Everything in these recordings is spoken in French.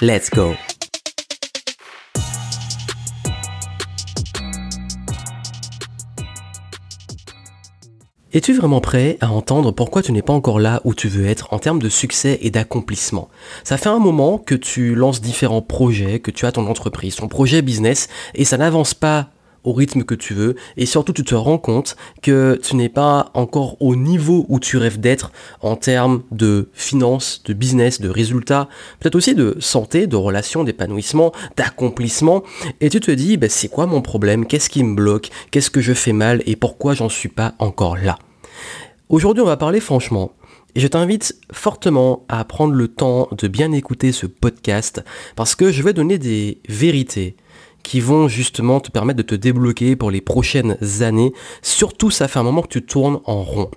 Let's go. Es-tu vraiment prêt à entendre pourquoi tu n'es pas encore là où tu veux être en termes de succès et d'accomplissement? Ça fait un moment que tu lances différents projets, que tu as ton entreprise, ton projet business, et ça n'avance pas au rythme que tu veux. Et surtout tu te rends compte que tu n'es pas encore au niveau où tu rêves d'être en termes de finances, de business, de résultats, peut-être aussi de santé, de relations, d'épanouissement, d'accomplissement. Et tu te dis ben, c'est quoi mon problème, qu'est-ce qui me bloque, qu'est-ce que je fais mal? Et pourquoi j'en suis pas encore là? Aujourd'hui on va parler franchement. Et je t'invite fortement à prendre le temps de bien écouter ce podcast parce que je vais donner des vérités, qui vont justement te permettre de te débloquer pour les prochaines années. Surtout, ça fait un moment que tu tournes en rond.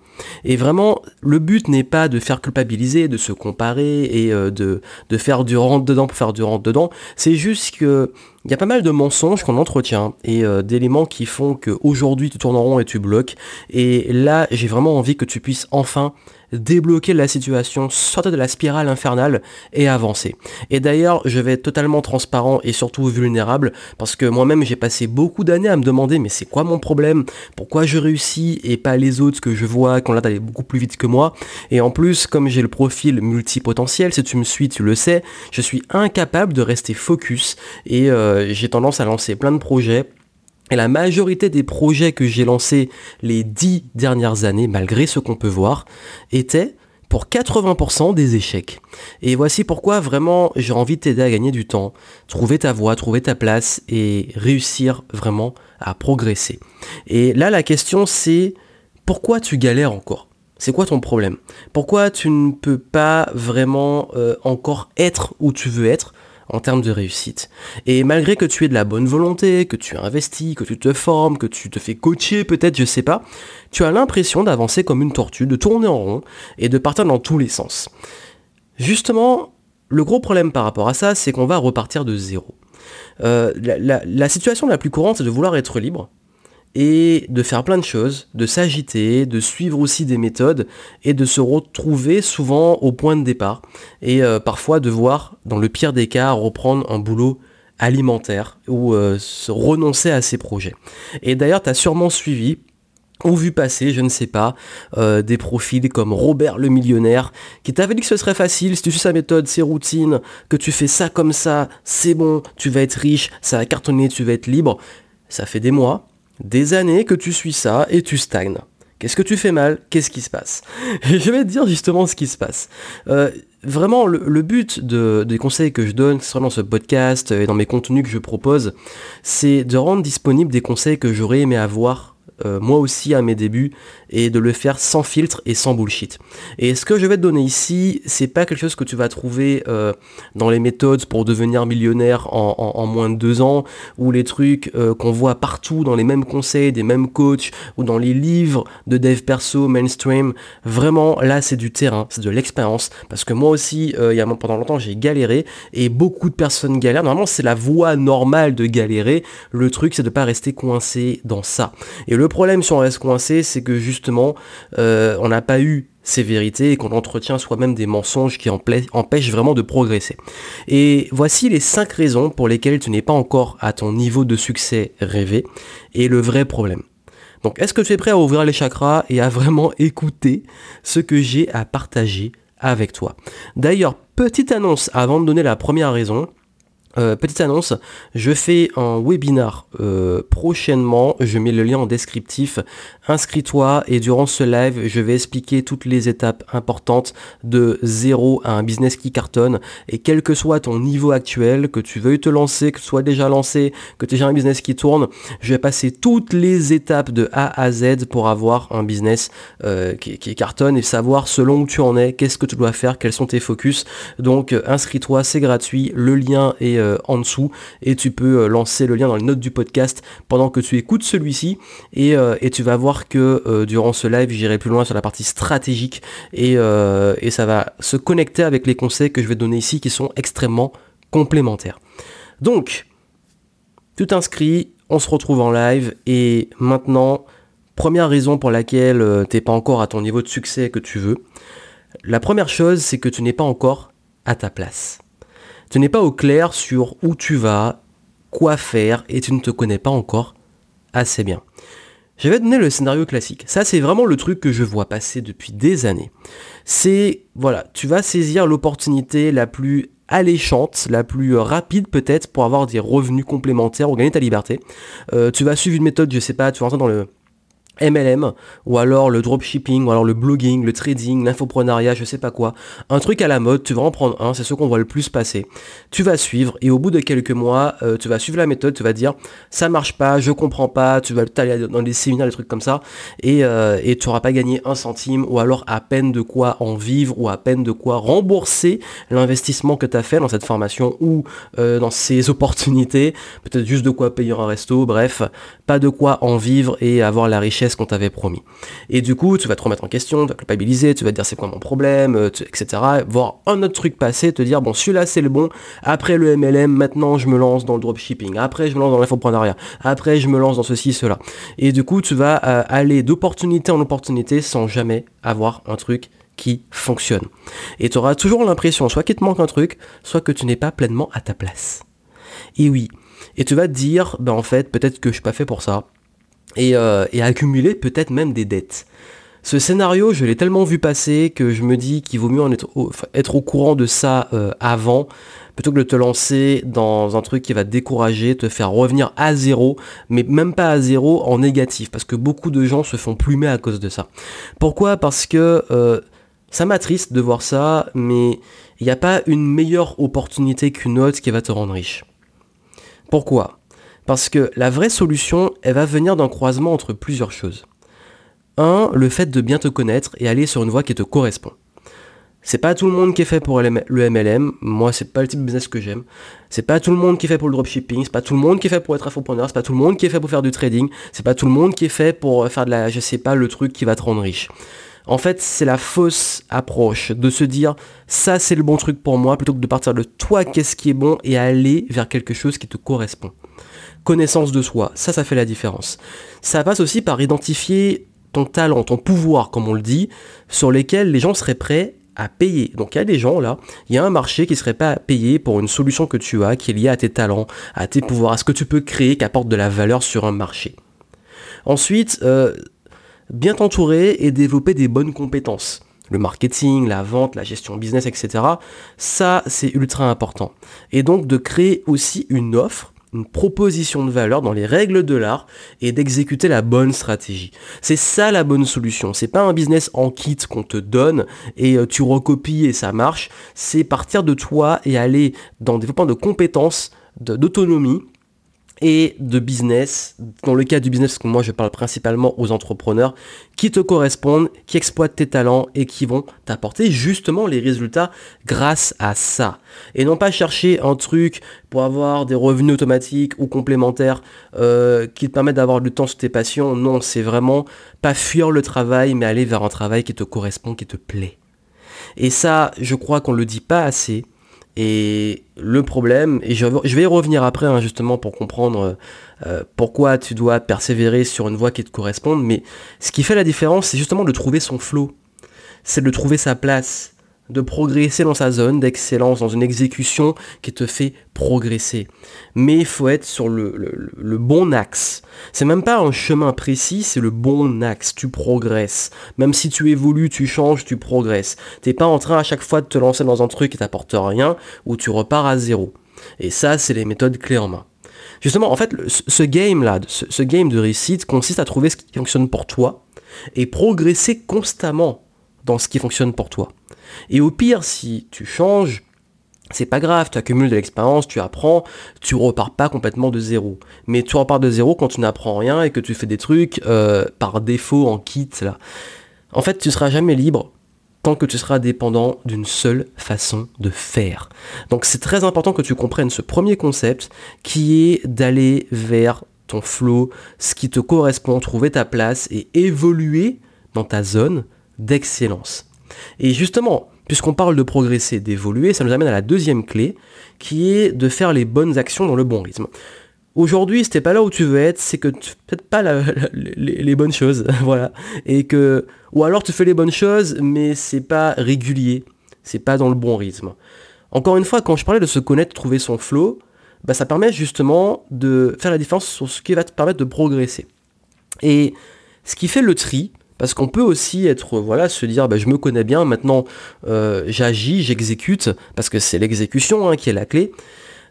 Et vraiment, le but n'est pas de faire culpabiliser, de se comparer et euh, de, de faire du rentre-dedans pour faire du rentre-dedans. C'est juste que il y a pas mal de mensonges qu'on entretient et euh, d'éléments qui font qu'aujourd'hui tu tournes en rond et tu bloques. Et là, j'ai vraiment envie que tu puisses enfin débloquer la situation, sortir de la spirale infernale et avancer. Et d'ailleurs, je vais être totalement transparent et surtout vulnérable parce que moi-même j'ai passé beaucoup d'années à me demander mais c'est quoi mon problème? Pourquoi je réussis et pas les autres que je vois qui ont l'air d'aller beaucoup plus vite que moi? Et en plus, comme j'ai le profil multipotentiel, si tu me suis, tu le sais, je suis incapable de rester focus et euh, j'ai tendance à lancer plein de projets et la majorité des projets que j'ai lancés les dix dernières années, malgré ce qu'on peut voir, étaient pour 80% des échecs. Et voici pourquoi vraiment j'ai envie de t'aider à gagner du temps, trouver ta voie, trouver ta place et réussir vraiment à progresser. Et là la question c'est pourquoi tu galères encore? C'est quoi ton problème? Pourquoi tu ne peux pas vraiment euh, encore être où tu veux être? En termes de réussite. Et malgré que tu aies de la bonne volonté, que tu investis, que tu te formes, que tu te fais coacher peut-être, je sais pas, tu as l'impression d'avancer comme une tortue, de tourner en rond et de partir dans tous les sens. Justement, le gros problème par rapport à ça, c'est qu'on va repartir de zéro. Euh, la situation la plus courante, c'est de vouloir être libre, et de faire plein de choses, de s'agiter, de suivre aussi des méthodes et de se retrouver souvent au point de départ et euh, parfois devoir, dans le pire des cas, reprendre un boulot alimentaire ou euh, se renoncer à ses projets. Et d'ailleurs, tu as sûrement suivi ou vu passer, je ne sais pas, euh, des profils comme Robert le millionnaire, qui t'avait dit que ce serait facile, si tu suis sa méthode, ses routines, que tu fais ça comme ça, c'est bon, tu vas être riche, ça va cartonner, tu vas être libre. Ça fait des mois, des années que tu suis ça et tu stagnes. Qu'est-ce que tu fais mal? Qu'est-ce qui se passe? Je vais te dire justement ce qui se passe. Euh, vraiment, le, but des conseils que je donne, que ce soit dans ce podcast et dans mes contenus que je propose, c'est de rendre disponibles des conseils que j'aurais aimé avoir euh, moi aussi à mes débuts et de le faire sans filtre et sans bullshit. Et ce que je vais te donner ici, c'est pas quelque chose que tu vas trouver euh, dans les méthodes pour devenir millionnaire en, moins de deux ans ou les trucs euh, qu'on voit partout dans les mêmes conseils des mêmes coachs ou dans les livres de dev perso mainstream. Vraiment, là, c'est du terrain, c'est de l'expérience parce que moi aussi, pendant longtemps, j'ai galéré et beaucoup de personnes galèrent. Normalement, c'est la voie normale de galérer. Le truc, c'est de pas rester coincé dans ça. Et le problème si on reste coincé, c'est que justement, euh, on n'a pas eu ces vérités et qu'on entretient soi-même des mensonges qui empêchent vraiment de progresser. Et voici les 5 raisons pour lesquelles tu n'es pas encore à ton niveau de succès rêvé et le vrai problème. Donc est-ce que tu es prêt à ouvrir les chakras et à vraiment écouter ce que j'ai à partager avec toi? D'ailleurs, petite annonce avant de donner la première raison, euh, petite annonce, je fais un webinar euh, prochainement, je mets le lien en descriptif, inscris-toi et durant ce live je vais expliquer toutes les étapes importantes de zéro à un business qui cartonne. Et quel que soit ton niveau actuel, que tu veuilles te lancer, que tu sois déjà lancé, que tu aies un business qui tourne, je vais passer toutes les étapes de A à Z pour avoir un business euh, qui, cartonne et savoir selon où tu en es, qu'est-ce que tu dois faire, quels sont tes focus. Donc inscris-toi, c'est gratuit, le lien est euh, en dessous. Et tu peux euh, lancer le lien dans les notes du podcast pendant que tu écoutes celui-ci. Et, tu vas voir que durant ce live j'irai plus loin sur la partie stratégique. Et, ça va se connecter avec les conseils que je vais donner ici qui sont extrêmement complémentaires. Donc, tu t'inscris, on se retrouve en live. Et maintenant, première raison pour laquelle tu n'es pas encore à ton niveau de succès que tu veux, la première chose c'est que tu n'es pas encore à ta place. Tu n'es pas au clair sur où tu vas, quoi faire, et tu ne te connais pas encore assez bien. Je vais donner le scénario classique. Ça, c'est vraiment le truc que je vois passer depuis des années. C'est, voilà, tu vas saisir l'opportunité la plus alléchante, la plus rapide peut-être pour avoir des revenus complémentaires ou gagner ta liberté. Euh, tu vas suivre une méthode, je sais pas, tu vas rentrer dans le MLM, ou alors le dropshipping, ou alors le blogging, le trading, l'infoprenariat, je sais pas quoi. Un truc à la mode, tu vas en prendre un, c'est ce qu'on voit le plus passer. Tu vas suivre, et au bout de quelques mois, euh, tu vas suivre la méthode, tu vas dire, ça marche pas, je comprends pas, tu vas aller dans des séminaires, des trucs comme ça, et, euh, et tu n'auras pas gagné un centime, ou alors à peine de quoi en vivre, ou à peine de quoi rembourser l'investissement que tu as fait dans cette formation, ou euh, dans ces opportunités, peut-être juste de quoi payer un resto, bref, pas de quoi en vivre et avoir la richesse qu'on t'avait promis. Et du coup, tu vas te remettre en question, tu vas culpabiliser, tu vas te dire c'est quoi mon problème, euh, etc. Voir un autre truc passer, te dire bon celui-là c'est le bon, après le MLM, maintenant je me lance dans le dropshipping, après je me lance dans l'infoprenariat, après je me lance dans ceci, cela. Et du coup, tu vas euh, aller d'opportunité en opportunité sans jamais avoir un truc qui fonctionne. Et tu auras toujours l'impression soit qu'il te manque un truc, soit que tu n'es pas pleinement à ta place. Et oui. Et tu vas te dire, ben en fait, peut-être que je suis pas fait pour ça, euh, et, accumuler peut-être même des dettes. Ce scénario, je l'ai tellement vu passer que je me dis qu'il vaut mieux en être, au, courant de ça euh, avant, plutôt que de te lancer dans un truc qui va te décourager, te faire revenir à zéro, mais même pas à zéro en négatif, parce que beaucoup de gens se font plumer à cause de ça. Pourquoi? Parce que euh, ça m'attriste de voir ça, mais il n'y a pas une meilleure opportunité qu'une autre qui va te rendre riche. Pourquoi? Parce que la vraie solution, elle va venir d'un croisement entre plusieurs choses. Un, le fait de bien te connaître et aller sur une voie qui te correspond. C'est pas tout le monde qui est fait pour le MLM. Moi, c'est pas le type de business que j'aime. C'est pas tout le monde qui est fait pour le dropshipping. C'est pas tout le monde qui est fait pour être infopreneur. C'est pas tout le monde qui est fait pour faire du trading. C'est pas tout le monde qui est fait pour faire de la, je sais pas, le truc qui va te rendre riche. En fait, c'est la fausse approche de se dire ça c'est le bon truc pour moi plutôt que de partir de toi qu'est-ce qui est bon et aller vers quelque chose qui te correspond connaissance de soi. Ça, ça fait la différence. Ça passe aussi par identifier ton talent, ton pouvoir, comme on le dit, sur lesquels les gens seraient prêts à payer. Donc il y a des gens là, il y a un marché qui serait pas à payer pour une solution que tu as, qui est liée à tes talents, à tes pouvoirs, à ce que tu peux créer, qui apporte de la valeur sur un marché. Ensuite, euh, bien t'entourer et développer des bonnes compétences. Le marketing, la vente, la gestion business, etc. Ça, c'est ultra important. Et donc de créer aussi une offre une proposition de valeur dans les règles de l'art et d'exécuter la bonne stratégie. C'est ça la bonne solution. C'est pas un business en kit qu'on te donne et euh, tu recopies et ça marche. C'est partir de toi et aller dans le développement de compétences, d'autonomie et de business, dans le cas du business, parce que moi je parle principalement aux entrepreneurs, qui te correspondent, qui exploitent tes talents et qui vont t'apporter justement les résultats grâce à ça. Et non pas chercher un truc pour avoir des revenus automatiques ou complémentaires euh, qui te permettent d'avoir du temps sur tes passions. Non, c'est vraiment pas fuir le travail, mais aller vers un travail qui te correspond, qui te plaît. Et ça, je crois qu'on le dit pas assez. Et le problème, et je, vais y revenir après hein, justement pour comprendre euh, pourquoi tu dois persévérer sur une voie qui te corresponde, mais ce qui fait la différence, c'est justement de trouver son flow, c'est de trouver sa place, de progresser dans sa zone d'excellence, dans une exécution qui te fait progresser. Mais il faut être sur le, bon axe. C'est même pas un chemin précis, c'est le bon axe. Tu progresses. Même si tu évolues, tu changes, tu progresses. T'es pas en train à chaque fois de te lancer dans un truc qui t'apporte rien ou tu repars à zéro. Et ça, c'est les méthodes clés en main. Justement, en fait, ce game-là, ce game de réussite consiste à trouver ce qui fonctionne pour toi et progresser constamment dans ce qui fonctionne pour toi. Et au pire, si tu changes, c'est pas grave, tu accumules de l'expérience, tu apprends, tu repars pas complètement de zéro. Mais tu repars de zéro quand tu n'apprends rien et que tu fais des trucs euh, par défaut en kit là. En fait, tu seras jamais libre tant que tu seras dépendant d'une seule façon de faire. Donc c'est très important que tu comprennes ce premier concept qui est d'aller vers ton flow, ce qui te correspond, trouver ta place et évoluer dans ta zone d'excellence. Et justement, puisqu'on parle de progresser, d'évoluer, ça nous amène à la deuxième clé, qui est de faire les bonnes actions dans le bon rythme. Aujourd'hui, si t'es pas là où tu veux être, c'est que tu fais pas les, bonnes choses, voilà. Et que, ou alors tu fais les bonnes choses, mais c'est pas régulier, c'est pas dans le bon rythme. Encore une fois, quand je parlais de se connaître, trouver son flow, bah, ça permet justement de faire la différence sur ce qui va te permettre de progresser. Et ce qui fait le tri, parce qu'on peut aussi être, voilà, se dire, bah, je me connais bien, maintenant euh, j'agis, j'exécute, parce que c'est l'exécution hein, qui est la clé.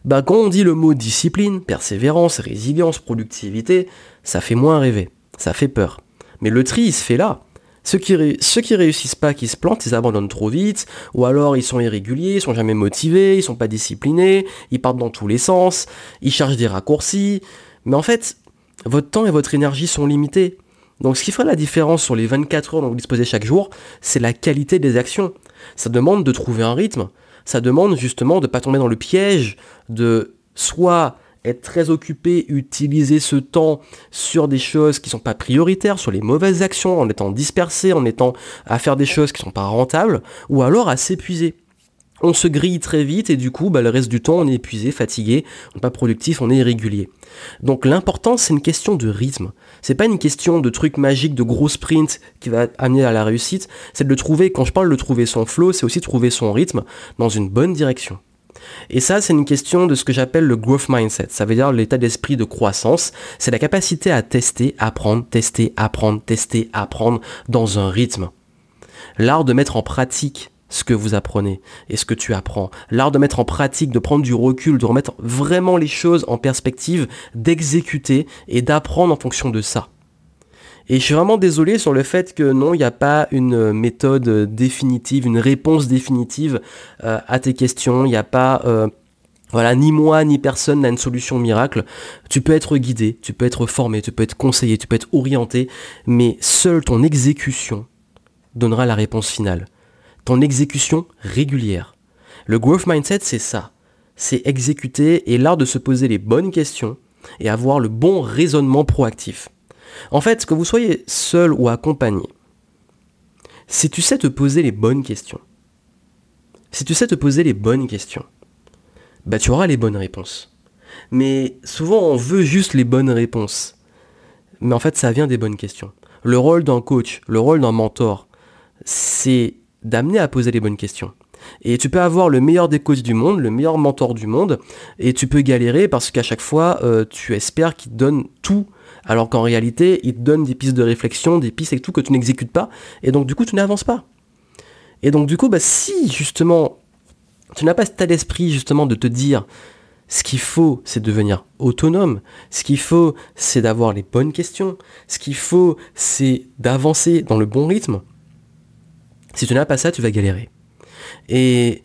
Bah, quand on dit le mot discipline, persévérance, résilience, productivité, ça fait moins rêver, ça fait peur. Mais le tri, il se fait là. Ceux qui, ceux qui réussissent pas, qui se plantent, ils abandonnent trop vite, ou alors ils sont irréguliers, ils sont jamais motivés, ils sont pas disciplinés, ils partent dans tous les sens, ils cherchent des raccourcis. Mais en fait, votre temps et votre énergie sont limités. Donc ce qui fera la différence sur les 24 heures dont vous disposez chaque jour, c'est la qualité des actions. Ça demande de trouver un rythme, ça demande justement de ne pas tomber dans le piège de soit être très occupé, utiliser ce temps sur des choses qui ne sont pas prioritaires, sur les mauvaises actions, en étant dispersé, en étant à faire des choses qui ne sont pas rentables, ou alors à s'épuiser. On se grille très vite et du coup, bah, le reste du temps, on est épuisé, fatigué, on n'est pas productif, on est irrégulier. Donc l'important, c'est une question de rythme. C'est pas une question de truc magique, de gros sprint qui va amener à la réussite. C'est de trouver, quand je parle de trouver son flow, c'est aussi trouver son rythme dans une bonne direction. Et ça, c'est une question de ce que j'appelle le growth mindset. Ça veut dire l'état d'esprit de croissance. C'est la capacité à tester, apprendre, tester, apprendre, tester, apprendre dans un rythme. L'art de mettre en pratique ce que vous apprenez et ce que tu apprends. L'art de mettre en pratique, de prendre du recul, de remettre vraiment les choses en perspective, d'exécuter et d'apprendre en fonction de ça. Et je suis vraiment désolé sur le fait que non, il n'y a pas une méthode définitive, une réponse définitive euh, à tes questions. Il n'y a pas, euh, voilà, ni moi ni personne n'a une solution miracle. Tu peux être guidé, tu peux être formé, tu peux être conseillé, tu peux être orienté, mais seule ton exécution donnera la réponse finale. Exécution régulière. Le growth mindset, c'est ça. C'est exécuter et l'art de se poser les bonnes questions et avoir le bon raisonnement proactif. En fait, que vous soyez seul ou accompagné, si tu sais te poser les bonnes questions, si tu sais te poser les bonnes questions, bah tu auras les bonnes réponses. Mais souvent on veut juste les bonnes réponses. Mais en fait ça vient des bonnes questions. Le rôle d'un coach, le rôle d'un mentor, c'est d'amener à poser les bonnes questions. Et tu peux avoir le meilleur des coachs du monde, le meilleur mentor du monde, et tu peux galérer parce qu'à chaque fois, euh, tu espères qu'il te donne tout alors qu'en réalité, il te donne des pistes de réflexion, des pistes et tout que tu n'exécutes pas, et donc du coup, tu n'avances pas. Et donc du coup, bah, si justement, tu n'as pas cet état d'esprit justement de te dire, ce qu'il faut, c'est devenir autonome. Ce qu'il faut, c'est d'avoir les bonnes questions. Ce qu'il faut, c'est d'avancer dans le bon rythme. Si tu n'as pas ça, tu vas galérer. Et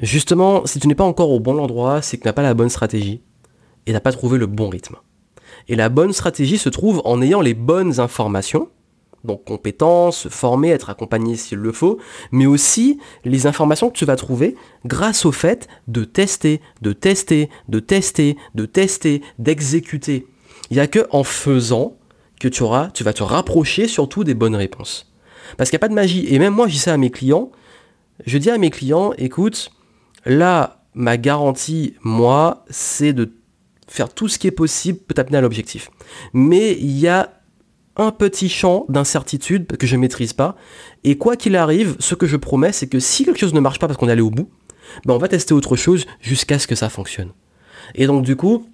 justement, si tu n'es pas encore au bon endroit, c'est que tu n'as pas la bonne stratégie et tu n'as pas trouvé le bon rythme. Et la bonne stratégie se trouve en ayant les bonnes informations, donc compétences, former, être accompagné s'il le faut, mais aussi les informations que tu vas trouver grâce au fait de tester, de tester, de tester, de tester, d'exécuter. Il n'y a que en faisant que tu auras, tu vas te rapprocher surtout des bonnes réponses. Parce qu'il n'y a pas de magie. Et même moi, je dis ça à mes clients. Je dis à mes clients, écoute, là, ma garantie, moi, c'est de faire tout ce qui est possible pour t'amener à l'objectif. Mais il y a un petit champ d'incertitude que je ne maîtrise pas. Et quoi qu'il arrive, ce que je promets, c'est que si quelque chose ne marche pas parce qu'on est allé au bout, ben on va tester autre chose jusqu'à ce que ça fonctionne. Et donc du coup,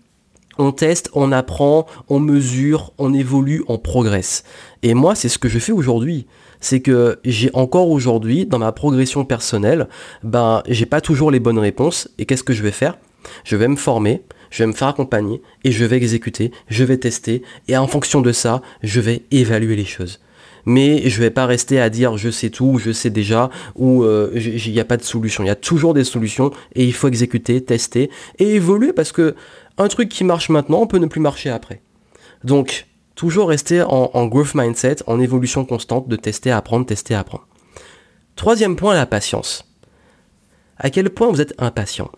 on teste, on apprend, on mesure, on évolue, on progresse. Et moi, c'est ce que je fais aujourd'hui. C'est que j'ai encore aujourd'hui, dans ma progression personnelle, ben, j'ai pas toujours les bonnes réponses. Et qu'est-ce que je vais faire? Je vais me former, je vais me faire accompagner et je vais exécuter, je vais tester et en fonction de ça, je vais évaluer les choses. Mais je vais pas rester à dire je sais tout, je sais déjà, ou euh, il n'y a pas de solution. Il y a toujours des solutions et il faut exécuter, tester et évoluer parce que un truc qui marche maintenant peut ne plus marcher après. Donc, toujours rester en, growth mindset, en évolution constante de tester, apprendre, tester, apprendre. Troisième point, la patience. À quel point vous êtes impatient?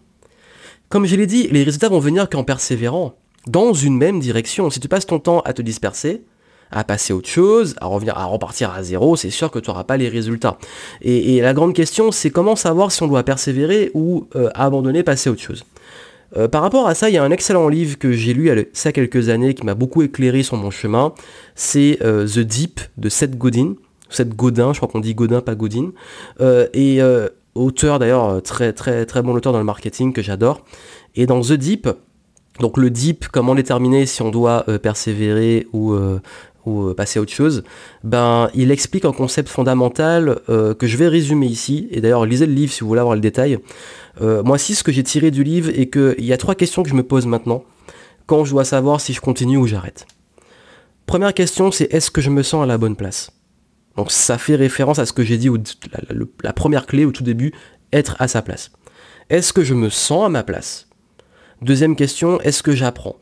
Comme je l'ai dit, les résultats vont venir qu'en persévérant, dans une même direction. Si tu passes ton temps à te disperser, à passer autre chose, à revenir, à repartir à zéro, c'est sûr que tu n'auras pas les résultats. Et, la grande question, c'est comment savoir si on doit persévérer ou euh, abandonner, passer autre chose. Euh, par rapport à ça, il y a un excellent livre que j'ai lu il y a quelques années qui m'a beaucoup éclairé sur mon chemin. C'est euh, The Deep de Seth Godin. Seth Godin, je crois qu'on dit Godin, pas Godin. et auteur d'ailleurs, très très très bon auteur dans le marketing que j'adore. Et dans The Deep, donc le deep, comment déterminer si on doit persévérer ou, ou euh, passer à autre chose, ben, il explique un concept fondamental euh, que je vais résumer ici. Et d'ailleurs, lisez le livre si vous voulez avoir le détail. Euh, moi, si ce que j'ai tiré du livre est qu'il y a trois questions que je me pose maintenant quand je dois savoir si je continue ou j'arrête. Première question, c'est est-ce que je me sens à la bonne place? Donc ça fait référence à ce que j'ai dit, la première clé au tout début, être à sa place. Est-ce que je me sens à ma place? Deuxième question, est-ce que j'apprends?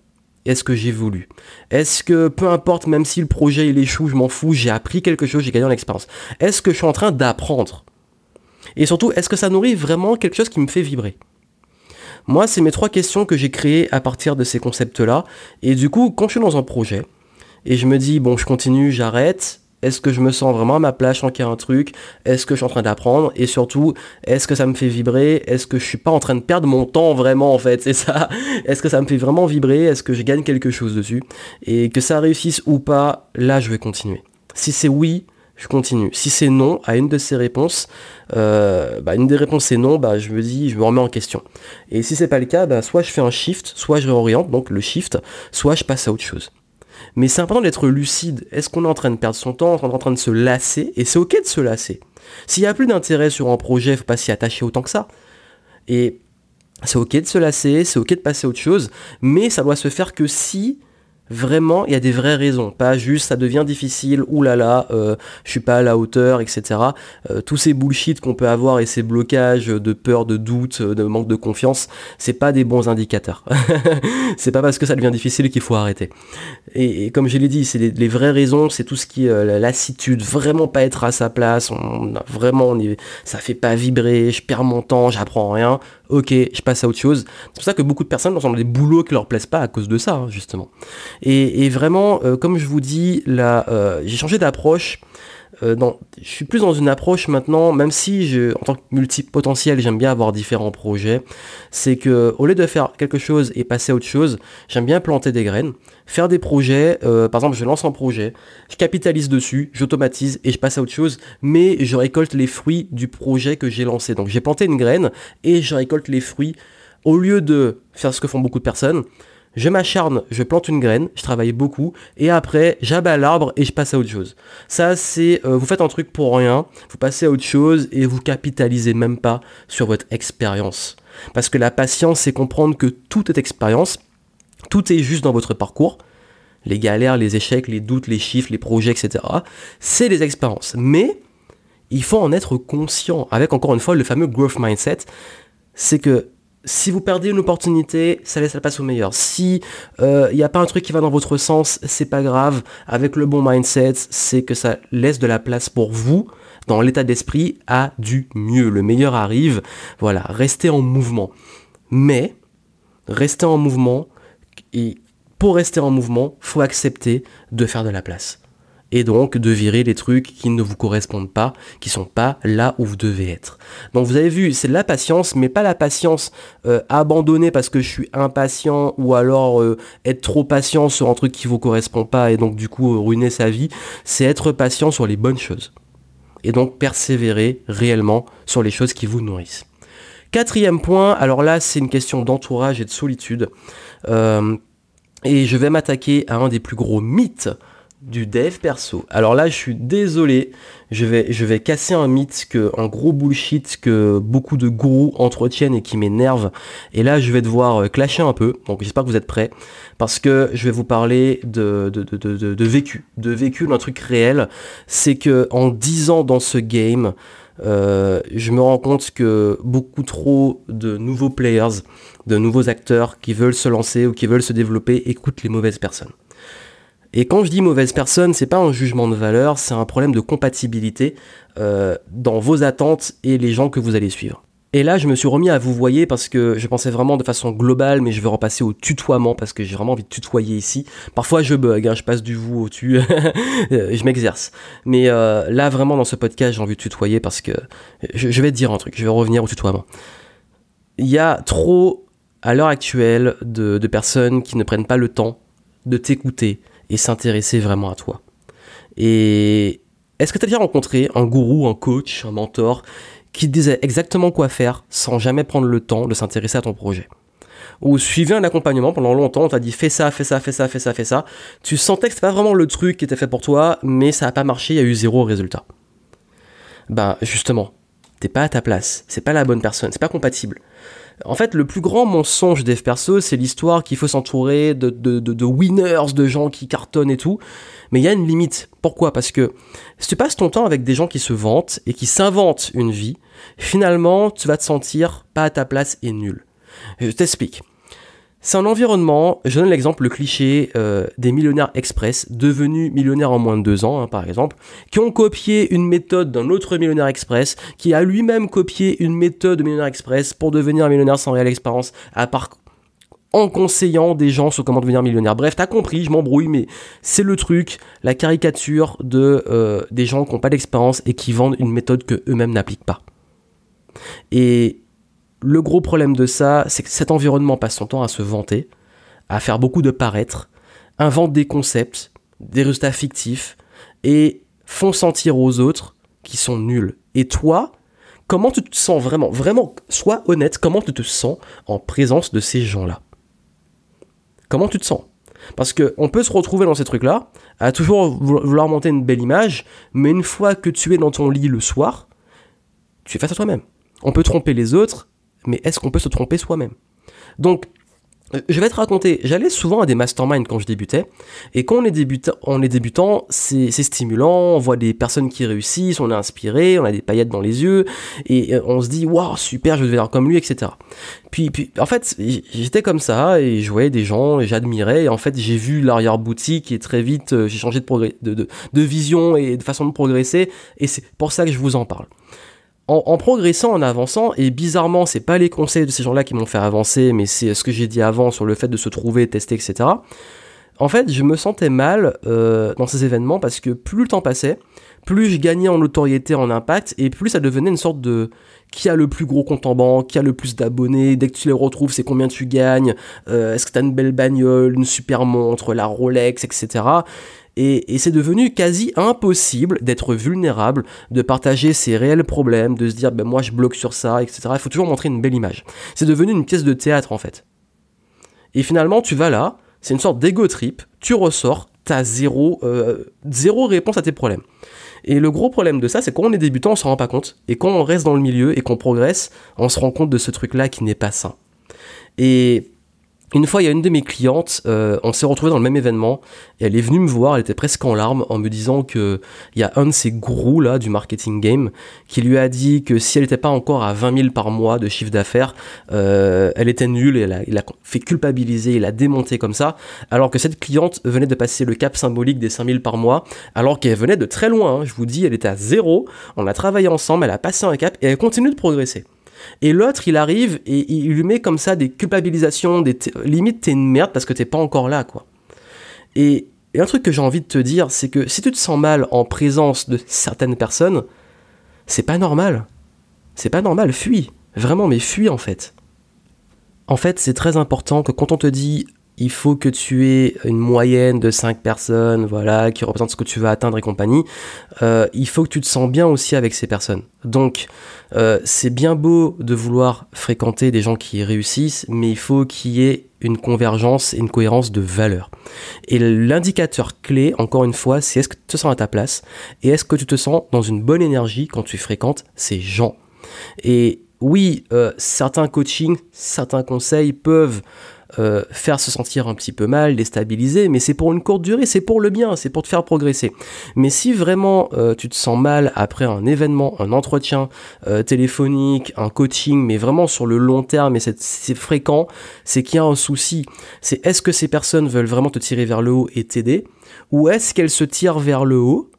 Est-ce que j'ai voulu? Est-ce que, peu importe, même si le projet il échoue, je m'en fous, j'ai appris quelque chose, j'ai gagné en expérience. Est-ce que je suis en train d'apprendre? Et surtout, est-ce que ça nourrit vraiment quelque chose qui me fait vibrer? Moi, c'est mes trois questions que j'ai créées à partir de ces concepts-là. Et du coup, quand je suis dans un projet, et je me dis, bon, je continue, j'arrête, est-ce que je me sens vraiment à ma place, je un truc? Est-ce que je suis en train d'apprendre? Et surtout, est-ce que ça me fait vibrer? Est-ce que je suis pas en train de perdre mon temps vraiment en fait? C'est ça Est-ce que ça me fait vraiment vibrer? Est-ce que je gagne quelque chose dessus? Et que ça réussisse ou pas, là je vais continuer. Si c'est oui, je continue. Si c'est non à une de ces réponses, euh, bah, une des réponses c'est non, bah, je me dis, je me remets en question. Et si c'est pas le cas, bah, soit je fais un shift, soit je réoriente, donc le shift, soit je passe à autre chose. Mais c'est important d'être lucide. Est-ce qu'on est en train de perdre son temps, en train de se lasser? Et c'est ok de se lasser. S'il n'y a plus d'intérêt sur un projet, faut pas s'y attacher autant que ça. Et c'est ok de se lasser, c'est ok de passer à autre chose, mais ça doit se faire que si vraiment il y a des vraies raisons, pas juste ça devient difficile, oulala, euh, je suis pas à la hauteur, etc. Euh, tous ces bullshit qu'on peut avoir et ces blocages de peur, de doute, de manque de confiance, c'est pas des bons indicateurs. c'est pas parce que ça devient difficile qu'il faut arrêter. Et, comme je l'ai dit, c'est les, vraies raisons, c'est tout ce qui est euh, la lassitude, vraiment pas être à sa place, on, vraiment ça fait pas vibrer, je perds mon temps, j'apprends rien, ok, je passe à autre chose. C'est pour ça que beaucoup de personnes ont des boulots qui leur plaisent pas à cause de ça, hein, justement. Et, vraiment, euh, comme je vous dis, là, euh, j'ai changé d'approche. Euh, je suis plus dans une approche maintenant, même si je, en tant que multipotentiel, j'aime bien avoir différents projets, c'est que au lieu de faire quelque chose et passer à autre chose, j'aime bien planter des graines, faire des projets, par exemple je lance un projet, je capitalise dessus, j'automatise et je passe à autre chose, mais je récolte les fruits du projet que j'ai lancé. Donc j'ai planté une graine et je récolte les fruits au lieu de faire ce que font beaucoup de personnes, je m'acharne, je plante une graine, je travaille beaucoup, et après, j'abats l'arbre et je passe à autre chose. Ça, c'est, euh, vous faites un truc pour rien, vous passez à autre chose et vous capitalisez même pas sur votre expérience. Parce que la patience, c'est comprendre que tout est expérience, tout est juste dans votre parcours, les galères, les échecs, les doutes, les chiffres, les projets, etc. C'est des expériences. Mais il faut en être conscient. Avec encore une fois le fameux growth mindset, c'est que si vous perdez une opportunité, ça laisse la place au meilleur. Si il euh, n'y a pas un truc qui va dans votre sens, c'est pas grave. Avec le bon mindset, c'est que ça laisse de la place pour vous dans l'état d'esprit à du mieux. Le meilleur arrive. Voilà, restez en mouvement. Mais restez en mouvement et pour rester en mouvement, faut accepter de faire de la place et donc de virer les trucs qui ne vous correspondent pas, qui sont pas là où vous devez être. Donc vous avez vu, c'est de la patience, mais pas la patience euh, abandonnée parce que je suis impatient ou alors euh, être trop patient sur un truc qui vous correspond pas et donc du coup euh, ruiner sa vie. C'est être patient sur les bonnes choses et donc persévérer réellement sur les choses qui vous nourrissent. Quatrième point, alors là c'est une question d'entourage et de solitude. et je vais m'attaquer à un des plus gros mythes du dev perso. Alors là, je suis désolé, je vais, casser un mythe, un gros bullshit que beaucoup de gourous entretiennent et qui m'énerve. Et là, je vais devoir euh, clasher un peu, donc j'espère que vous êtes prêts, parce que je vais vous parler de, vécu, de vécu d'un truc réel. C'est que en 10 ans dans ce game, euh, je me rends compte que beaucoup trop de nouveaux players, de nouveaux acteurs qui veulent se lancer ou qui veulent se développer écoutent les mauvaises personnes Et quand je dis mauvaise personne, c'est pas un jugement de valeur, c'est un problème de compatibilité euh, dans vos attentes et les gens que vous allez suivre. Et là, je me suis remis à vous voyer parce que je pensais vraiment de façon globale, mais je vais repasser au tutoiement parce que j'ai vraiment envie de tutoyer ici. Parfois, je bug, hein, je passe du vous au tu, je m'exerce. Mais euh, là, vraiment, dans ce podcast, j'ai envie de tutoyer parce que je, vais te dire un truc, je vais revenir au tutoiement. Il y a trop, à l'heure actuelle, de personnes qui ne prennent pas le temps de t'écouter et s'intéresser vraiment à toi. Et est-ce que tu as déjà rencontré un gourou, un coach, un mentor qui disait exactement quoi faire sans jamais prendre le temps de s'intéresser à ton projet? Ou suivait un accompagnement pendant longtemps, on t'a dit fais ça, fais ça, fais ça, fais ça, fais ça. Tu sentais que c'était pas vraiment le truc qui était fait pour toi, mais ça n'a pas marché, il y a eu zéro résultat. Ben justement, t'es pas à ta place, c'est pas la bonne personne, c'est pas compatible. En fait, le plus grand mensonge des perso, c'est l'histoire qu'il faut s'entourer de, de, de, winners, de gens qui cartonnent et tout. Mais il y a une limite. Pourquoi? Parce que si tu passes ton temps avec des gens qui se vantent et qui s'inventent une vie, finalement, tu vas te sentir pas à ta place et nul. Je t'explique. C'est un environnement, je donne l'exemple, le cliché euh, des millionnaires express, devenus millionnaires en moins de deux ans, hein, par exemple, qui ont copié une méthode d'un autre millionnaire express, qui a lui-même copié une méthode de millionnaire express pour devenir millionnaire sans réelle expérience, à part en conseillant des gens sur comment devenir millionnaire. Bref, t'as compris, je m'embrouille, mais c'est le truc, la caricature de euh, des gens qui n'ont pas d'expérience et qui vendent une méthode que eux-mêmes n'appliquent pas. Et le gros problème de ça, c'est que cet environnement passe son temps à se vanter, à faire beaucoup de paraître, invente des concepts, des résultats fictifs, et font sentir aux autres qui sont nuls. Et toi, comment tu te sens vraiment Vraiment, sois honnête, comment tu te sens en présence de ces gens-là? Comment tu te sens? Parce qu'on peut se retrouver dans ces trucs-là, à toujours vouloir monter une belle image, mais une fois que tu es dans ton lit le soir, tu es face à toi-même. On peut tromper les autres, mais est-ce qu'on peut se tromper soi-même? Donc, euh, je vais te raconter, j'allais souvent à des masterminds quand je débutais, et quand on est débutant, c'est stimulant, on voit des personnes qui réussissent, on est inspiré, on a des paillettes dans les yeux, et euh, on se dit, waouh, super, je vais devenir comme lui, etc. Puis, en fait, j'étais comme ça, et je voyais des gens, et j'admirais, et en fait, j'ai vu l'arrière-boutique, et très vite, euh, j'ai changé de vision et de façon de progresser, et c'est pour ça que je vous en parle en, progressant, en avançant, et bizarrement, c'est pas les conseils de ces gens-là qui m'ont fait avancer, mais c'est ce que j'ai dit avant sur le fait de se trouver, tester, etc. En fait, je me sentais mal euh, dans ces événements parce que plus le temps passait, plus je gagnais en notoriété, en impact, et plus ça devenait une sorte de qui a le plus gros compte en banque, qui a le plus d'abonnés, dès que tu les retrouves, c'est combien tu gagnes, euh, est-ce que tu as une belle bagnole, une super montre, la Rolex, etc. Et, c'est devenu quasi impossible d'être vulnérable, de partager ses réels problèmes, de se dire ben moi je bloque sur ça, etc. Il faut toujours montrer une belle image. C'est devenu une pièce de théâtre en fait. Et finalement tu vas là, c'est une sorte d'ego trip, tu ressors, t'as zéro, euh, zéro réponse à tes problèmes. Et le gros problème de ça, c'est quand on est débutant, on s'en rend pas compte. Et quand on reste dans le milieu et qu'on progresse, on se rend compte de ce truc-là qui n'est pas sain. Et une fois, il y a une de mes clientes, euh, on s'est retrouvé dans le même événement, et elle est venue me voir, elle était presque en larmes, en me disant que il y a un de ces gourous là du marketing game qui lui a dit que si elle n'était pas encore à 20 000 par mois de chiffre d'affaires, euh, elle était nulle, et elle il a fait culpabiliser, il a démonté comme ça, alors que cette cliente venait de passer le cap symbolique des 5 000 par mois, alors qu'elle venait de très loin, hein. je vous dis, elle était à zéro, on a travaillé ensemble, elle a passé un cap, et elle continue de progresser. Et l'autre, il arrive et il lui met comme ça des culpabilisations, des limite t'es une merde parce que t'es pas encore là, quoi. Et, un truc que j'ai envie de te dire, c'est que si tu te sens mal en présence de certaines personnes, c'est pas normal. C'est pas normal, fuis. Vraiment, mais fuis en fait. En fait, c'est très important que quand on te dit il faut que tu aies une moyenne de 5 personnes, voilà, qui représentent ce que tu veux atteindre et compagnie, euh, il faut que tu te sens bien aussi avec ces personnes. Donc, euh, c'est bien beau de vouloir fréquenter des gens qui réussissent, mais il faut qu'il y ait une convergence et une cohérence de valeurs. Et l'indicateur clé, encore une fois, c'est est-ce que tu te sens à ta place et est-ce que tu te sens dans une bonne énergie quand tu fréquentes ces gens. Et oui, euh, certains coachings, certains conseils peuvent euh, faire se sentir un petit peu mal, déstabiliser, mais c'est pour une courte durée, c'est pour le bien, c'est pour te faire progresser. Mais si vraiment euh, tu te sens mal après un événement, un entretien euh, téléphonique, un coaching, mais vraiment sur le long terme et c'est fréquent, c'est qu'il y a un souci. C'est est-ce que ces personnes veulent vraiment te tirer vers le haut et t'aider, ou est-ce qu'elles se tirent vers le haut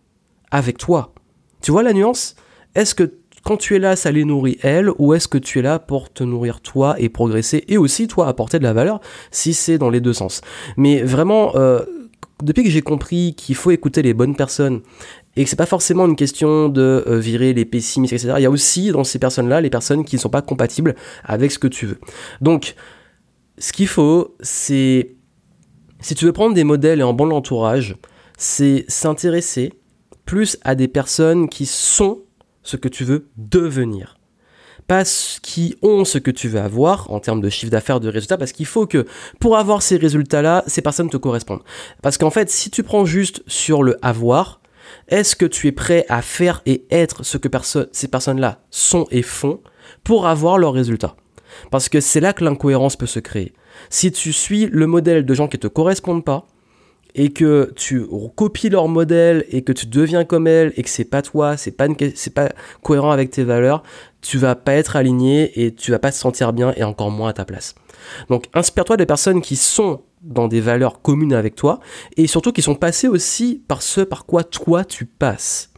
avec toi? Tu vois la nuance? Est-ce que quand tu es là, ça les nourrit elles, ou est-ce que tu es là pour te nourrir toi et progresser, et aussi toi apporter de la valeur, si c'est dans les deux sens. Mais vraiment, euh, depuis que j'ai compris qu'il faut écouter les bonnes personnes, et que c'est pas forcément une question de euh, virer les pessimistes, etc. Il y a aussi dans ces personnes-là les personnes qui ne sont pas compatibles avec ce que tu veux. Donc, ce qu'il faut, c'est, si tu veux prendre des modèles et un bon entourage, c'est s'intéresser plus à des personnes qui sont ce que tu veux devenir. Pas qui ont ce que tu veux avoir en termes de chiffre d'affaires, de résultats, parce qu'il faut que pour avoir ces résultats-là, ces personnes te correspondent. Parce qu'en fait, si tu prends juste sur le avoir, est-ce que tu es prêt à faire et être ce que ces personnes-là sont et font pour avoir leurs résultats? Parce que c'est là que l'incohérence peut se créer. Si tu suis le modèle de gens qui ne te correspondent pas, et que tu copies leur modèle et que tu deviens comme elles et que c'est pas toi, c'est pas c'est pas cohérent avec tes valeurs, tu vas pas être aligné et tu vas pas te sentir bien et encore moins à ta place. Donc inspire-toi des personnes qui sont dans des valeurs communes avec toi et surtout qui sont passées aussi par ce par quoi toi tu passes.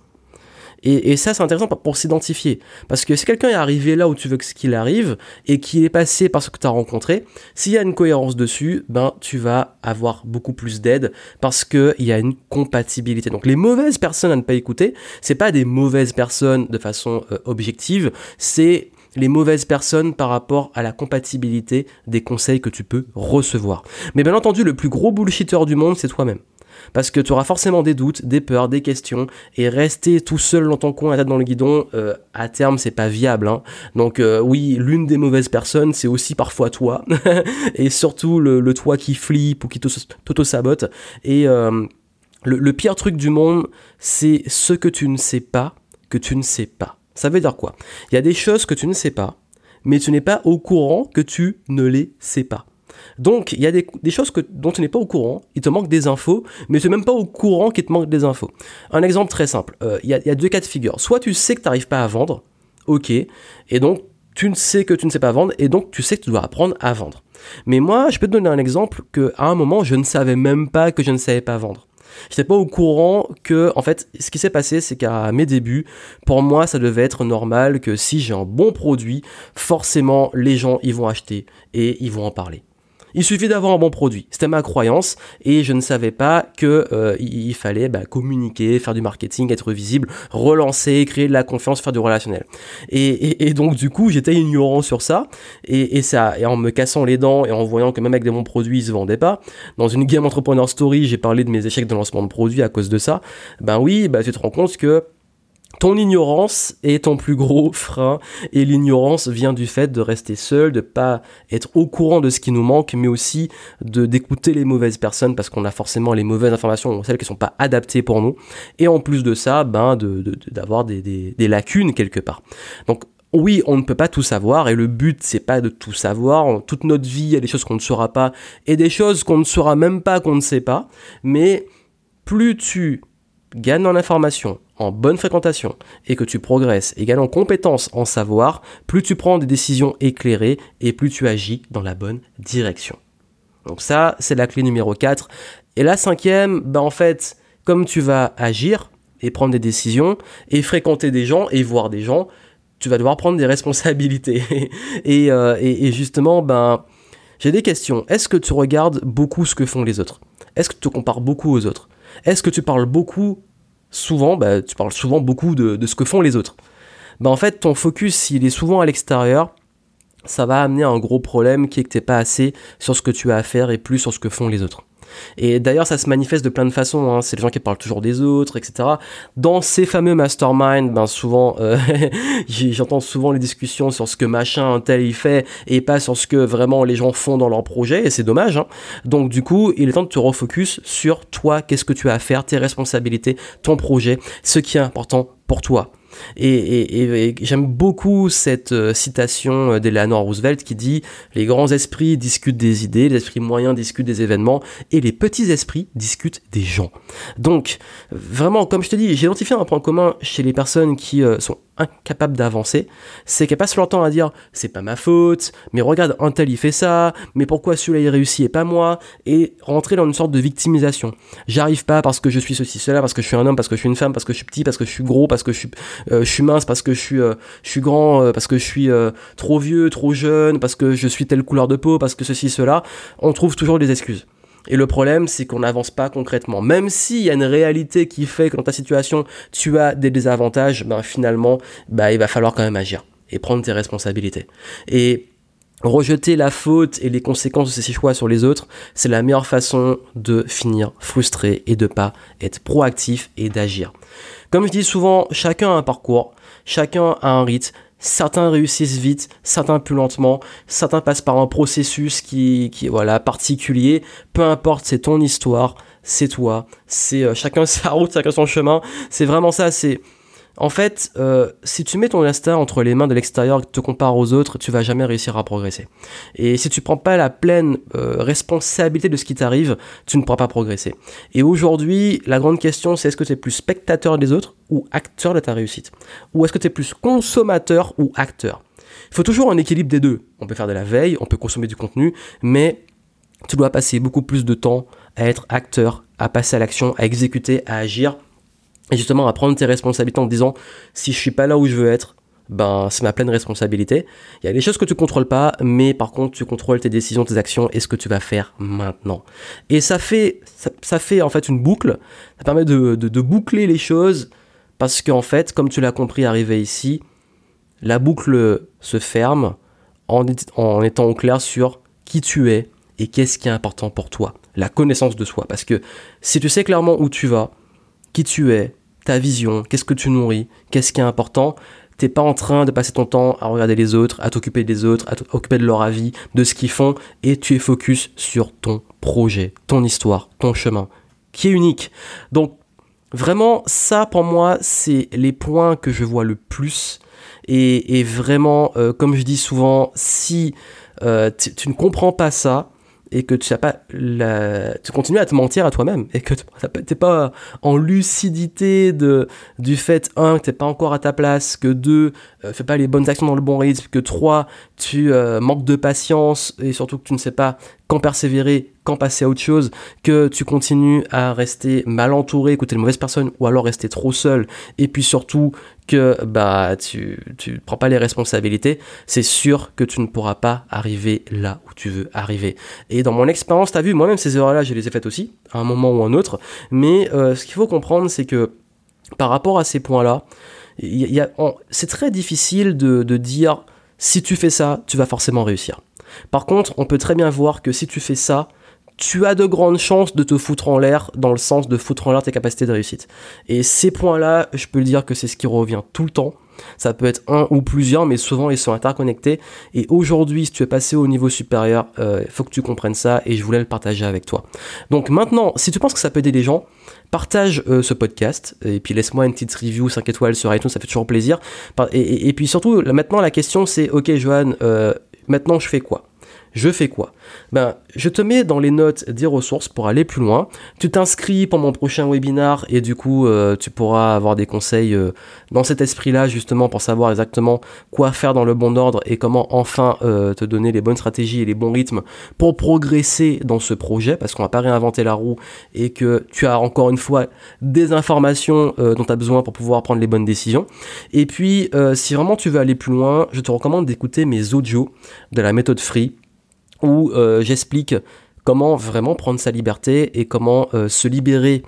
Et, ça, c'est intéressant pour s'identifier. Parce que si quelqu'un est arrivé là où tu veux qu'il arrive et qu'il est passé par ce que tu as rencontré, s'il y a une cohérence dessus, ben, tu vas avoir beaucoup plus d'aide parce qu'il y a une compatibilité. Donc, les mauvaises personnes à ne pas écouter, c'est pas des mauvaises personnes de façon euh, objective, c'est les mauvaises personnes par rapport à la compatibilité des conseils que tu peux recevoir. Mais bien entendu, le plus gros bullshitter du monde, c'est toi-même parce que tu auras forcément des doutes, des peurs, des questions, et rester tout seul dans ton coin, la tête dans le guidon, euh, à terme, c'est pas viable. Hein. Donc euh, oui, l'une des mauvaises personnes, c'est aussi parfois toi, et surtout le, toi qui flippe ou qui t'auto-sabote. Et euh, le, le pire truc du monde, c'est ce que tu ne sais pas, que tu ne sais pas. Ça veut dire quoi? Il y a des choses que tu ne sais pas, mais tu n'es pas au courant que tu ne les sais pas. Donc, il y a des, choses que, dont tu n'es pas au courant, il te manque des infos, mais tu n'es même pas au courant qu'il te manque des infos. Un exemple très simple, euh, il y, a, deux cas de figure. Soit tu sais que tu n'arrives pas à vendre, ok, et donc tu ne sais que tu ne sais pas vendre, et donc tu sais que tu dois apprendre à vendre. Mais moi, je peux te donner un exemple que à un moment, je ne savais même pas que je ne savais pas vendre. J'étais pas au courant que, en fait, ce qui s'est passé, c'est qu'à mes débuts, pour moi, ça devait être normal que si j'ai un bon produit, forcément, les gens, ils vont acheter et ils vont en parler. Il suffit d'avoir un bon produit. C'était ma croyance et je ne savais pas que euh, il fallait bah, communiquer, faire du marketing, être visible, relancer, créer de la confiance, faire du relationnel. Et, donc du coup, j'étais ignorant sur ça et, ça, et en me cassant les dents et en voyant que même avec des bons produits, ils se vendaient pas. Dans une game entrepreneur story, j'ai parlé de mes échecs de lancement de produits à cause de ça. Ben oui, bah tu te rends compte que ton ignorance est ton plus gros frein et l'ignorance vient du fait de rester seul, de pas être au courant de ce qui nous manque, mais aussi de d'écouter les mauvaises personnes parce qu'on a forcément les mauvaises informations, celles qui sont pas adaptées pour nous. Et en plus de ça, ben d'avoir de, des, des, lacunes quelque part. Donc oui, on ne peut pas tout savoir et le but c'est pas de tout savoir. toute notre vie, il y a des choses qu'on ne saura pas et des choses qu'on ne saura même pas qu'on ne sait pas. Mais plus tu gagnes en information, en bonne fréquentation et que tu progresses et gagnes en compétences, en savoir, plus tu prends des décisions éclairées et plus tu agis dans la bonne direction. Donc ça, c'est la clé numéro 4. Et la cinquième, bah en fait, comme tu vas agir et prendre des décisions et fréquenter des gens et voir des gens, tu vas devoir prendre des responsabilités. Euh, et, et, justement, ben, j'ai des questions. Est-ce que tu regardes beaucoup ce que font les autres? Est-ce que tu te compares beaucoup aux autres? Est-ce que tu parles beaucoup souvent, bah, tu parles souvent beaucoup de, ce que font les autres. Bah, en fait, ton focus, s'il est souvent à l'extérieur, ça va amener un gros problème qui est que tu n'es pas assez sur ce que tu as à faire et plus sur ce que font les autres. Et d'ailleurs, ça se manifeste de plein de façons. Hein. C'est les gens qui parlent toujours des autres, etc. Dans ces fameux masterminds, ben souvent, euh, j'entends souvent les discussions sur ce que machin tel il fait et pas sur ce que vraiment les gens font dans leur projet. Et c'est dommage. Hein. Donc du coup, il est temps de te refocus sur toi, qu'est-ce que tu as à faire, tes responsabilités, ton projet, ce qui est important pour toi. Et, j'aime beaucoup cette euh, citation euh, d'Eleanor Roosevelt qui dit Les grands esprits discutent des idées, les esprits moyens discutent des événements, et les petits esprits discutent des gens. Donc, vraiment, comme je te dis, j'ai identifié un point commun chez les personnes qui euh, sont incapable d'avancer, c'est qu'elle passe leur temps à dire c'est pas ma faute, mais regarde un tel il fait ça, mais pourquoi celui-là il réussit et pas moi, et rentrer dans une sorte de victimisation. J'arrive pas parce que je suis ceci, cela, parce que je suis un homme, parce que je suis une femme, parce que je suis petit, parce que je suis gros, parce que je suis, euh, mince, parce que je suis, euh, je suis grand, euh, parce que je suis trop vieux, trop jeune, parce que je suis telle couleur de peau, parce que ceci, cela. On trouve toujours des excuses. Et le problème, c'est qu'on n'avance pas concrètement. Même s'il y a une réalité qui fait que dans ta situation, tu as des désavantages, ben finalement, ben, il va falloir quand même agir et prendre tes responsabilités. Et rejeter la faute et les conséquences de ces choix sur les autres, c'est la meilleure façon de finir frustré et de pas être proactif et d'agir. Comme je dis souvent, chacun a un parcours, chacun a un rythme, Certains réussissent vite, certains plus lentement, certains passent par un processus qui, qui voilà, particulier. Peu importe, c'est ton histoire, c'est toi, c'est euh, chacun sa route, chacun son chemin. C'est vraiment ça, c'est en fait, euh, si tu mets ton instinct entre les mains de l'extérieur te compares aux autres, tu vas jamais réussir à progresser. Et si tu prends pas la pleine euh, responsabilité de ce qui t'arrive, tu ne pourras pas progresser. Et aujourd'hui, la grande question, c'est est-ce que tu es plus spectateur des autres ou acteur de ta réussite? Ou est-ce que tu es plus consommateur ou acteur? Il faut toujours un équilibre des deux. On peut faire de la veille, on peut consommer du contenu, mais tu dois passer beaucoup plus de temps à être acteur, à passer à l'action, à exécuter, à agir et justement à prendre tes responsabilités en te disant si je suis pas là où je veux être ben c'est ma pleine responsabilité. Il y a des choses que tu contrôles pas, mais par contre tu contrôles tes décisions, tes actions et ce que tu vas faire maintenant. Et ça fait ça, fait en fait une boucle. Ça permet de, de, boucler les choses parce qu'en fait, comme tu l'as compris arrivé ici, la boucle se ferme en, en étant au clair sur qui tu es et qu'est-ce qui est important pour toi. La connaissance de soi. Parce que si tu sais clairement où tu vas, qui tu es, ta vision, qu'est-ce que tu nourris, qu'est-ce qui est important. T'es pas en train de passer ton temps à regarder les autres, à t'occuper des autres, à t'occuper de leur avis, de ce qu'ils font, et tu es focus sur ton projet, ton histoire, ton chemin, qui est unique. Donc vraiment, ça pour moi, c'est les points que je vois le plus. Et, vraiment, euh, comme je dis souvent, si euh, tu ne comprends pas ça, et que tu as pas la... tu continues à te mentir à toi-même et que tu n'es pas en lucidité de du fait un que t'es pas encore à ta place que deux euh, fais pas les bonnes actions dans le bon rythme que trois tu euh, manques de patience et surtout que tu ne sais pas quand persévérer quand passer à autre chose, que tu continues à rester mal entouré, écouter de mauvaises personnes, ou alors rester trop seul, et puis surtout que bah tu tu prends pas les responsabilités, c'est sûr que tu ne pourras pas arriver là où tu veux arriver. Et dans mon expérience, tu as vu, moi-même ces erreurs-là, je les ai faites aussi, à un moment ou un autre, mais euh, ce qu'il faut comprendre, c'est que par rapport à ces points-là, c'est très difficile de, de dire si tu fais ça, tu vas forcément réussir. Par contre, on peut très bien voir que si tu fais ça, tu as de grandes chances de te foutre en l'air dans le sens de foutre en l'air tes capacités de réussite. Et ces points-là, je peux le dire que c'est ce qui revient tout le temps. Ça peut être un ou plusieurs, mais souvent ils sont interconnectés. Et aujourd'hui, si tu es passé au niveau supérieur, il euh, faut que tu comprennes ça et je voulais le partager avec toi. Donc maintenant, si tu penses que ça peut aider les gens, partage euh, ce podcast et puis laisse-moi une petite review 5 étoiles sur iTunes, ça fait toujours plaisir. Et, puis surtout, maintenant la question c'est, ok Johan, euh, maintenant je fais quoi? Je fais quoi? Ben, je te mets dans les notes des ressources pour aller plus loin. Tu t'inscris pour mon prochain webinar et du coup, euh, tu pourras avoir des conseils euh, dans cet esprit-là justement pour savoir exactement quoi faire dans le bon ordre et comment enfin euh, te donner les bonnes stratégies et les bons rythmes pour progresser dans ce projet parce qu'on va pas réinventer la roue et que tu as encore une fois des informations dont tu as besoin pour pouvoir prendre les bonnes décisions. Et puis, si vraiment tu veux aller plus loin, je te recommande d'écouter mes audios de la méthode free où euh, j'explique comment vraiment prendre sa liberté et comment euh, se libérer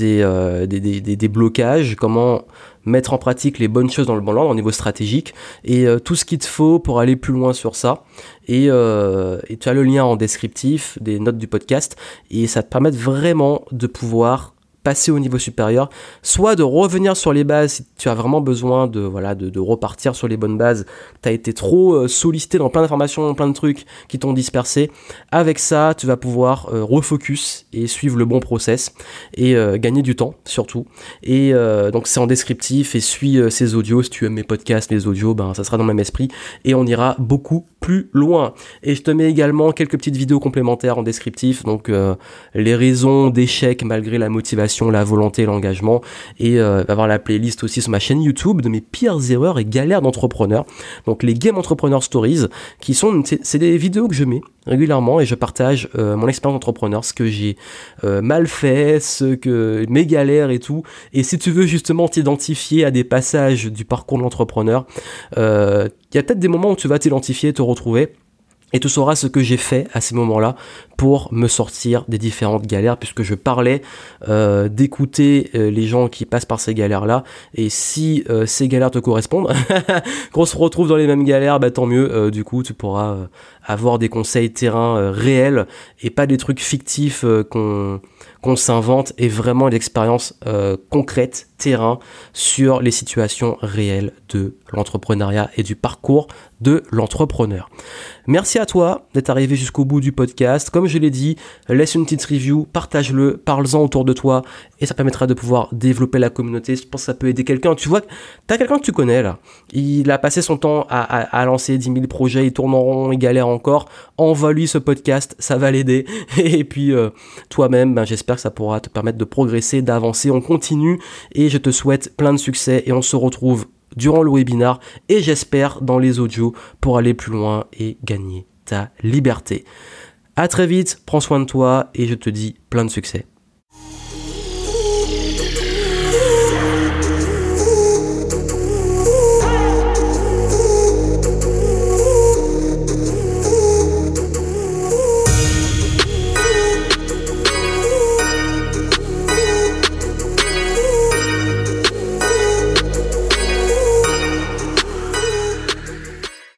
euh, des, des, blocages, comment mettre en pratique les bonnes choses dans le bon ordre au niveau stratégique et tout ce qu'il te faut pour aller plus loin sur ça. Et, et, tu as le lien en descriptif des notes du podcast et ça te permet vraiment de pouvoir passer au niveau supérieur, soit de revenir sur les bases si tu as vraiment besoin de, voilà, de, repartir sur les bonnes bases. Tu as été trop euh, sollicité dans plein d'informations, plein de trucs qui t'ont dispersé. Avec ça, tu vas pouvoir euh, refocus et suivre le bon process et euh, gagner du temps surtout. Et donc c'est en descriptif et suis ces audios. Si tu aimes mes podcasts, les audios, ben, ça sera dans le même esprit et on ira beaucoup plus loin. Et je te mets également quelques petites vidéos complémentaires en descriptif. Donc les raisons d'échec malgré la motivation la volonté, l'engagement. Et euh, avoir la playlist aussi sur ma chaîne YouTube de mes pires erreurs et galères d'entrepreneurs. Donc les Game Entrepreneur Stories, qui sont, c'est des vidéos que je mets régulièrement et je partage euh, mon expérience d'entrepreneur, ce que j'ai euh, mal fait, ce que mes galères et tout. Et si tu veux justement t'identifier à des passages du parcours de l'entrepreneur, il y a peut-être des moments où tu vas t'identifier, te retrouver. Et tu sauras ce que j'ai fait à ces moments-là pour me sortir des différentes galères, puisque je parlais euh, d'écouter euh, les gens qui passent par ces galères-là. Et si euh, ces galères te correspondent, qu'on se retrouve dans les mêmes galères, bah, tant mieux. du coup, tu pourras avoir des conseils terrain réels et pas des trucs fictifs qu'on qu'on s'invente et vraiment l'expérience concrète, terrain, sur les situations réelles de l'entrepreneuriat et du parcours de l'entrepreneur. Merci à toi d'être arrivé jusqu'au bout du podcast. Comme je l'ai dit, laisse une petite review, partage-le, parle-en autour de toi et ça permettra de pouvoir développer la communauté. Je pense que ça peut aider quelqu'un. Tu vois, tu as quelqu'un que tu connais là. Il a passé son temps à, lancer 10 000 projets, il tourne en rond, il galère encore. Envoie-lui ce podcast, ça va l'aider. Et puis euh, toi-même, ben, ça pourra te permettre de progresser, d'avancer. On continue et je te souhaite plein de succès et on se retrouve durant le webinar et j'espère dans les audios pour aller plus loin et gagner ta liberté. À très vite, prends soin de toi et je te dis plein de succès.